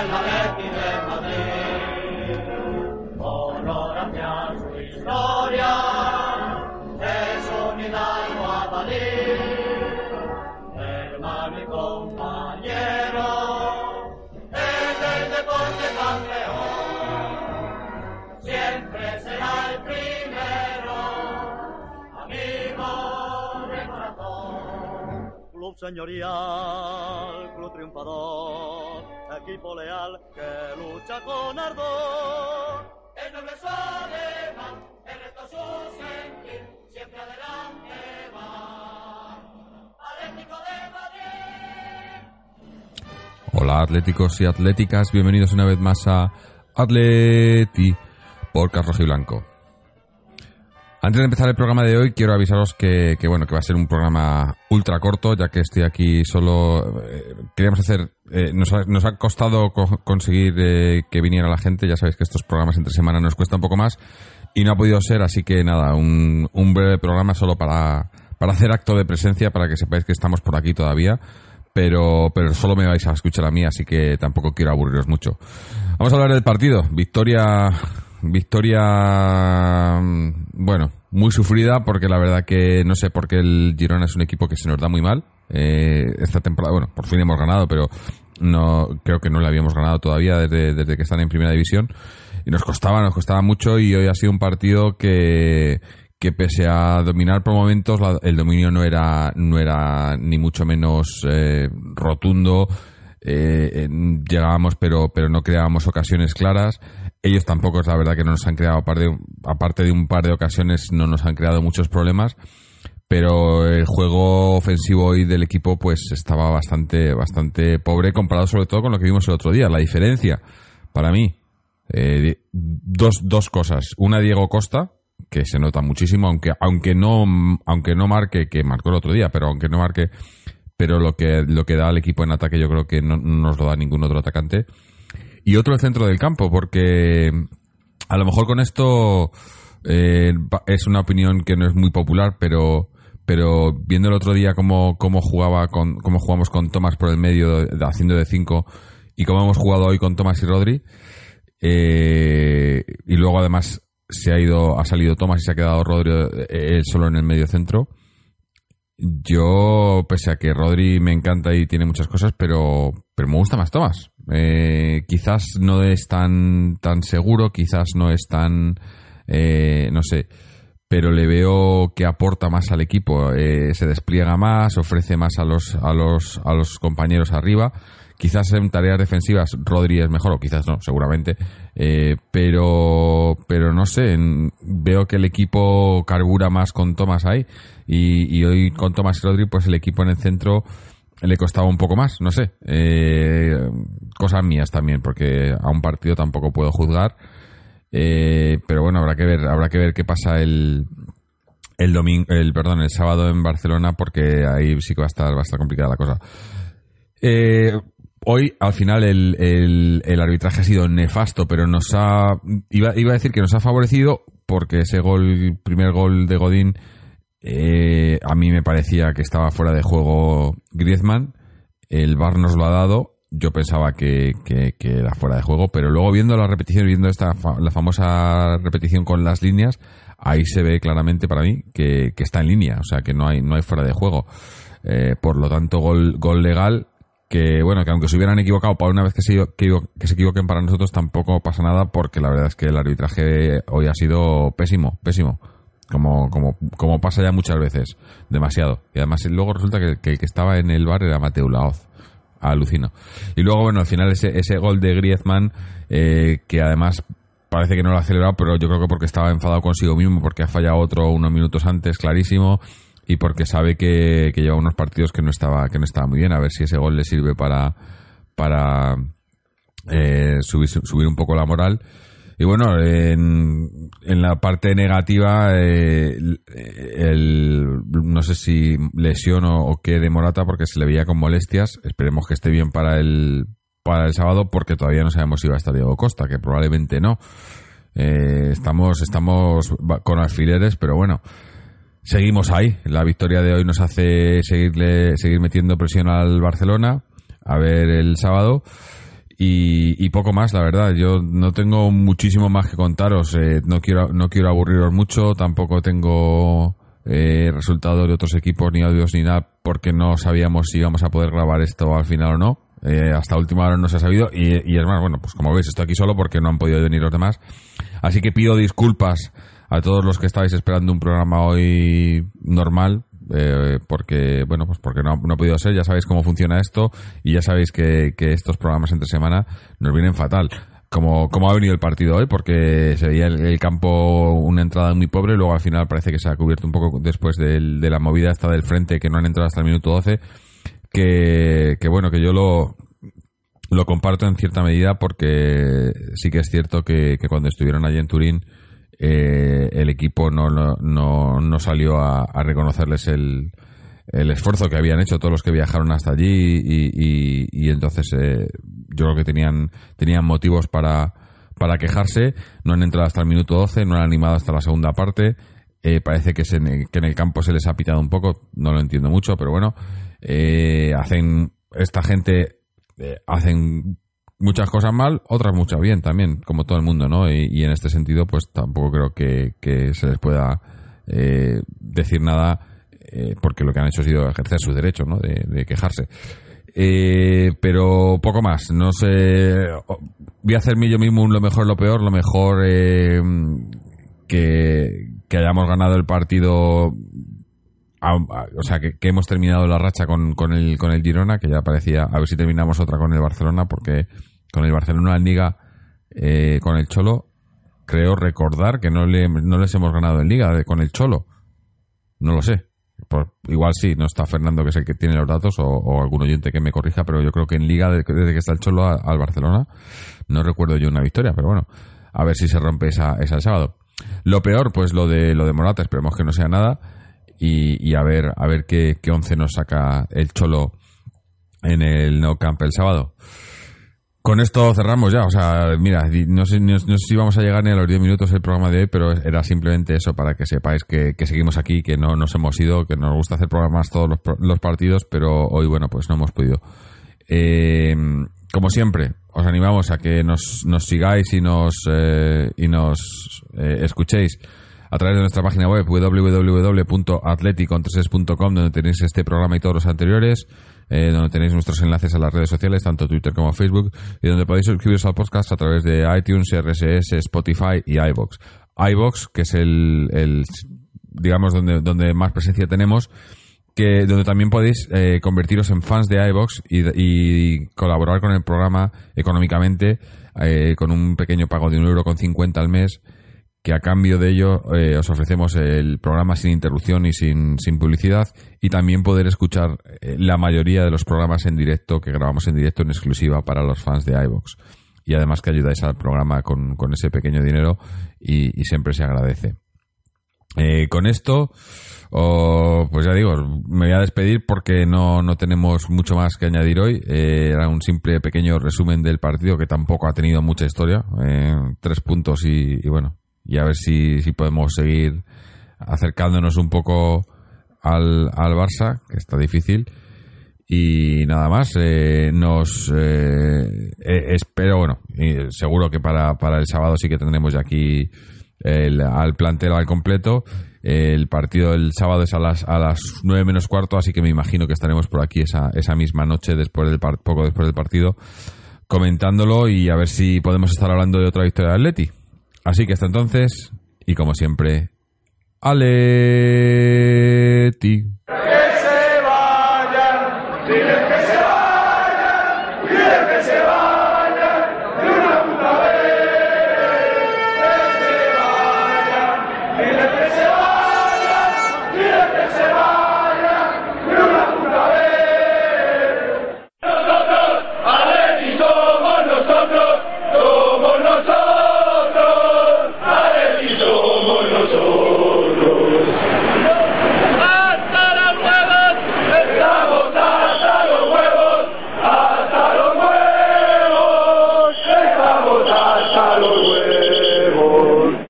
alma de ti de Madrid. Honor hacia su historia, es un hidalgo abalí, hermano y compañero, es el deporte campeón, siempre será el primero, amigo de corazón. Club señorial, club triunfador equipo leal que lucha con ardor. El noble es alemán, el resto su sentir, siempre adelante va. Atlético de Madrid. Hola atléticos y atléticas, bienvenidos una vez más a Atleti por y Blanco. Antes de empezar el programa de hoy, quiero avisaros que, que, bueno que va a ser un programa ultra corto, ya que estoy aquí solo. eh, queríamos hacer. eh, nos, ha, nos ha costado co- conseguir eh, que viniera la gente. Ya sabéis que estos programas entre semana nos cuesta un poco más y no ha podido ser, así que nada, un, un breve programa solo para, para hacer acto de presencia, para que sepáis que estamos por aquí todavía. Pero, pero solo me vais a escuchar a mí, así que tampoco quiero aburriros mucho. Vamos a hablar del partido. Victoria Victoria, mm, bueno, muy sufrida porque la verdad que no sé por qué el Girona es un equipo que se nos da muy mal. Eh, esta temporada, bueno, por fin hemos ganado, pero no creo que no le habíamos ganado todavía desde, desde que están en primera división. Y nos costaba, nos costaba mucho y hoy ha sido un partido que, que pese a dominar por momentos, la- el dominio no era, no era ni mucho menos eh, rotundo. Eh, llegábamos pero pero no creábamos ocasiones claras ellos tampoco es la verdad que no nos han creado aparte de, un par de ocasiones no nos han creado muchos problemas pero el juego ofensivo hoy del equipo pues estaba bastante bastante pobre comparado sobre todo con lo que vimos el otro día la diferencia para mí eh, dos, dos cosas. Una Diego Costa que se nota muchísimo aunque aunque no aunque no marque que marcó el otro día pero aunque no marque pero lo que lo que da al equipo en ataque yo creo que no, no nos lo da ningún otro atacante y otro el centro del campo porque a lo mejor con esto eh, es una opinión que no es muy popular pero pero viendo el otro día cómo, cómo jugaba con cómo jugamos con Tomás por el medio haciendo de 5 y cómo hemos jugado hoy con Tomás y Rodri eh, y luego además se ha ido ha salido Tomás y se ha quedado Rodri eh, solo en el medio centro yo, pese a que Rodri me encanta y tiene muchas cosas, pero, pero me gusta más Tomás. Eh, quizás no es tan, tan seguro, quizás no es tan, eh, no sé, pero le veo que aporta más al equipo, eh, se despliega más, ofrece más a los, a los, a los compañeros arriba. Quizás en tareas defensivas Rodri es mejor, o quizás no, seguramente. Eh, pero, pero no sé, en- veo que el equipo carbura más con Tomás ahí. Y, y hoy con Tomás y Rodri, pues el equipo en el centro le costaba un poco más, no sé. Eh, cosas mías también, porque a un partido tampoco puedo juzgar. Eh, pero bueno, habrá que ver, habrá que ver qué pasa el, el domingo, el perdón, el sábado en Barcelona, porque ahí sí que va a estar, va a estar complicada la cosa. Eh, hoy, al final, el, el- arbitraje ha sido nefasto, pero nos ha. Iba, iba a decir que nos ha favorecido porque ese gol, primer gol de Godín, eh, a mí me parecía que estaba fuera de juego Griezmann. El VAR nos lo ha dado. Yo pensaba que, que- era fuera de juego, pero luego viendo la repetición, viendo esta la famosa repetición con las líneas, ahí se ve claramente para mí que, que está en línea, o sea que no hay, no hay fuera de juego. Eh, por lo tanto, gol, gol legal que bueno, que aunque se hubieran equivocado para una vez que se, que se equivoquen para nosotros tampoco pasa nada porque la verdad es que el arbitraje hoy ha sido pésimo, pésimo. Como, como, como pasa ya muchas veces, demasiado. Y además luego resulta que, que el que estaba en el bar era Mateo Laoz. Alucino. Y luego, bueno, al final ese, ese gol de Griezmann, eh, que además parece que no lo ha celebrado, pero yo creo que porque estaba enfadado consigo mismo, porque ha fallado otro unos minutos antes, clarísimo, y porque sabe que, que lleva unos partidos que no estaba, que no estaba muy bien. A ver si ese gol le sirve para, para eh, subir, subir un poco la moral. Y bueno, en, la parte negativa, eh, el, no sé si lesión o, qué de Morata, porque se le veía con molestias. Esperemos que esté bien para el, para el sábado, porque todavía no sabemos si va a estar Diego Costa, que probablemente no. Eh, estamos, estamos con alfileres, pero bueno, seguimos ahí. La victoria de hoy nos hace seguirle, seguir metiendo presión al Barcelona. A ver el sábado. Y, y poco más, la verdad. Yo no tengo muchísimo más que contaros. Eh, no quiero no quiero aburriros mucho. Tampoco tengo eh, resultados de otros equipos, ni audios ni nada, porque no sabíamos si íbamos a poder grabar esto al final o no. Eh, hasta última hora no se ha sabido y, y bueno, pues como veis, estoy aquí solo porque no han podido venir los demás. Así que pido disculpas a todos los que estáis esperando un programa hoy normal, eh, porque, bueno, pues porque no, ha podido ser, ya sabéis cómo funciona esto y ya sabéis que, que estos programas entre semana nos vienen fatal. Como, como ha venido el partido hoy, porque se veía el, campo una entrada muy pobre, luego al final parece que se ha cubierto un poco después del- de la movida esta del frente, que no han entrado hasta el minuto 12, que, que bueno, que yo lo, lo comparto en cierta medida porque sí que es cierto que cuando estuvieron allí en Turín eh, el equipo no, no, no, no salió a, reconocerles el, el esfuerzo que habían hecho todos los que viajaron hasta allí y, y- entonces eh, yo creo que tenían, tenían motivos para, para quejarse, no han entrado hasta el minuto 12, no han animado hasta la segunda parte, eh, parece que, se- que en el campo se les ha pitado un poco, no lo entiendo mucho, pero bueno, eh, hacen, esta gente hacen muchas cosas mal, otras muchas bien también, como todo el mundo, ¿no? Y, y en este sentido, pues tampoco creo que, que se les pueda eh, decir nada, eh, porque lo que han hecho ha sido ejercer su derecho, ¿no? De, quejarse. Eh, pero poco más, no sé. Voy a hacerme yo mismo lo mejor, lo peor, lo mejor eh, que, que hayamos ganado el partido o sea, que, que hemos terminado la racha con, con, el, con el Girona, que ya parecía, a ver si terminamos otra con el Barcelona, porque con el Barcelona en Liga, eh, con el Cholo, creo recordar que no, le, no les hemos ganado en Liga de- con el Cholo. No lo sé. Por- igual sí, no está Fernando, que es el que tiene los datos, o, algún oyente que me corrija, pero yo creo que en Liga, de- desde que está el Cholo al Barcelona, no recuerdo yo una victoria, pero bueno, a ver si se rompe esa, esa el sábado. Lo peor, pues lo de lo de Morata, esperemos que no sea nada y, y a ver a ver qué, qué once nos saca el Cholo en el No Camp el sábado. Con esto cerramos ya, o sea, mira, no sé, si vamos a llegar ni a los 10 minutos del programa de hoy, pero era simplemente eso para que sepáis que, seguimos aquí, que no nos hemos ido, que nos gusta hacer programas todos los, los partidos, pero hoy, bueno, pues no hemos podido. Eh, como siempre, os animamos a que nos, nos sigáis y nos, eh, y nos eh, escuchéis a través de nuestra página web www.atleticontreses.com donde tenéis este programa y todos los anteriores, eh, donde tenéis nuestros enlaces a las redes sociales, tanto Twitter como Facebook, y donde podéis suscribiros al podcast a través de iTunes, RSS, Spotify y iBox. iBox, que es el, digamos, donde, donde más presencia tenemos, que donde también podéis eh, convertiros en fans de iBox y, colaborar con el programa económicamente eh, con un pequeño pago de un euro con 50 al mes que a cambio de ello eh, os ofrecemos el programa sin interrupción y sin, sin publicidad y también poder escuchar eh, la mayoría de los programas en directo que grabamos en directo en exclusiva para los fans de iBox y además que ayudáis al programa con, con ese pequeño dinero y, siempre se agradece. Eh, con esto, oh, pues ya digo, me voy a despedir porque no, no tenemos mucho más que añadir hoy. Eh, era un simple pequeño resumen del partido que tampoco ha tenido mucha historia. tres puntos y bueno, y a ver si, si podemos seguir acercándonos un poco al, al Barça, que está difícil. Y nada más, eh, nos eh, eh, espero, bueno, seguro que para, para el sábado sí que tendremos ya aquí el, al plantel al completo. El partido del sábado es a las a las 9 menos cuarto, así que me imagino que estaremos por aquí esa, esa misma noche, después del par- poco después del partido, comentándolo y a ver si podemos estar hablando de otra victoria de Atleti. Así que hasta entonces, y como siempre, Aleti. Que se vayan, dile que se vayan, dile que se vayan.